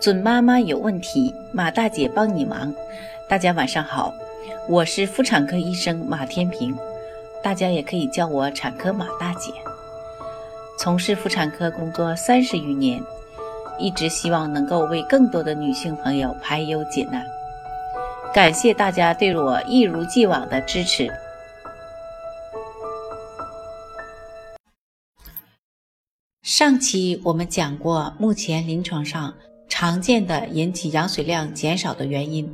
准妈妈有问题，马大姐帮你忙。大家晚上好，我是妇产科医生马天平，大家也可以叫我产科马大姐。从事妇产科工作三十余年，一直希望能够为更多的女性朋友排忧解难。感谢大家对我一如既往的支持。上期我们讲过，目前临床上常见的引起羊水量减少的原因。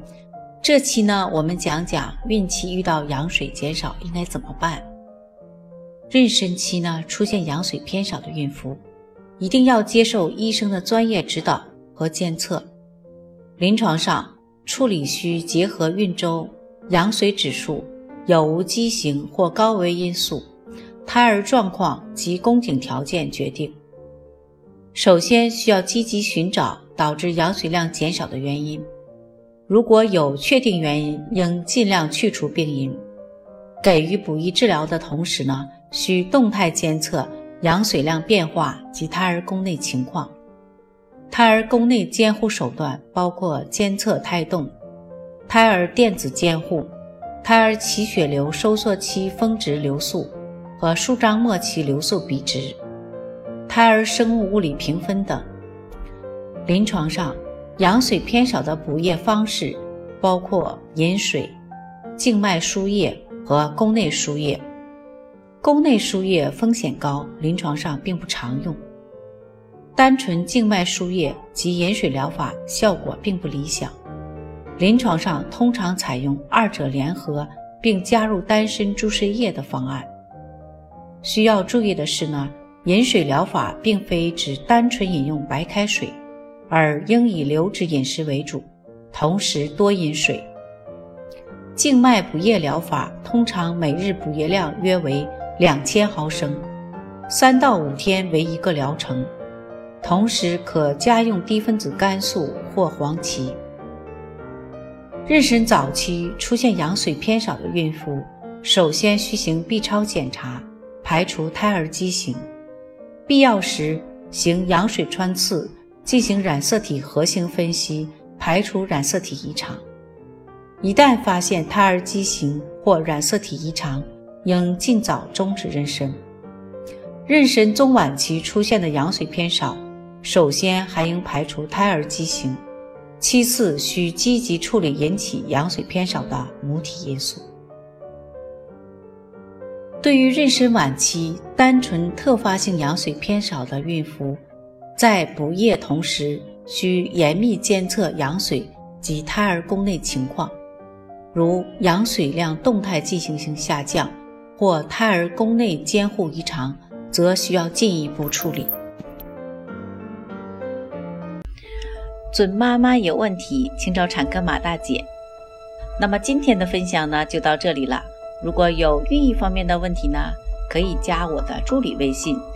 这期呢，我们讲讲孕期遇到羊水减少应该怎么办。妊娠期呢，出现羊水偏少的孕妇，一定要接受医生的专业指导和监测。临床上处理需结合孕周、羊水指数、有无畸形或高危因素。胎儿状况及宫颈条件决定。首先需要积极寻找导致羊水量减少的原因，如果有确定原因，应尽量去除病因。给予补益治疗的同时呢，需动态监测羊水量变化及胎儿宫内情况。胎儿宫内监护手段包括监测胎动、胎儿电子监护、胎儿脐血流收缩期峰值流速。和舒张末期流速比值、胎儿生物物理评分等。临床上，羊水偏少的补液方式包括饮水、静脉输液和宫内输液。宫内输液风险高，临床上并不常用。单纯静脉输液及饮水疗法效果并不理想，临床上通常采用二者联合并加入丹参注射液的方案。需要注意的是呢，饮水疗法并非指单纯饮用白开水，而应以流质饮食为主，同时多饮水。静脉补液疗法通常每日补液量约为两千毫升，三到五天为一个疗程，同时可加用低分子肝素或黄芪。妊娠早期出现羊水偏少的孕妇，首先需行 B 超检查。排除胎儿畸形，必要时行羊水穿刺，进行染色体核型分析，排除染色体异常。一旦发现胎儿畸形或染色体异常，应尽早终止妊娠。妊娠中晚期出现的羊水偏少，首先还应排除胎儿畸形，其次需积极处理引起羊水偏少的母体因素。对于妊娠晚期单纯特发性羊水偏少的孕妇，在补液同时需严密监测羊水及胎儿宫内情况，如羊水量动态进行性下降或胎儿宫内监护异常，则需要进一步处理。准妈妈有问题，请找产科马大姐。那么今天的分享呢，就到这里了。如果有孕育方面的问题呢，可以加我的助理微信“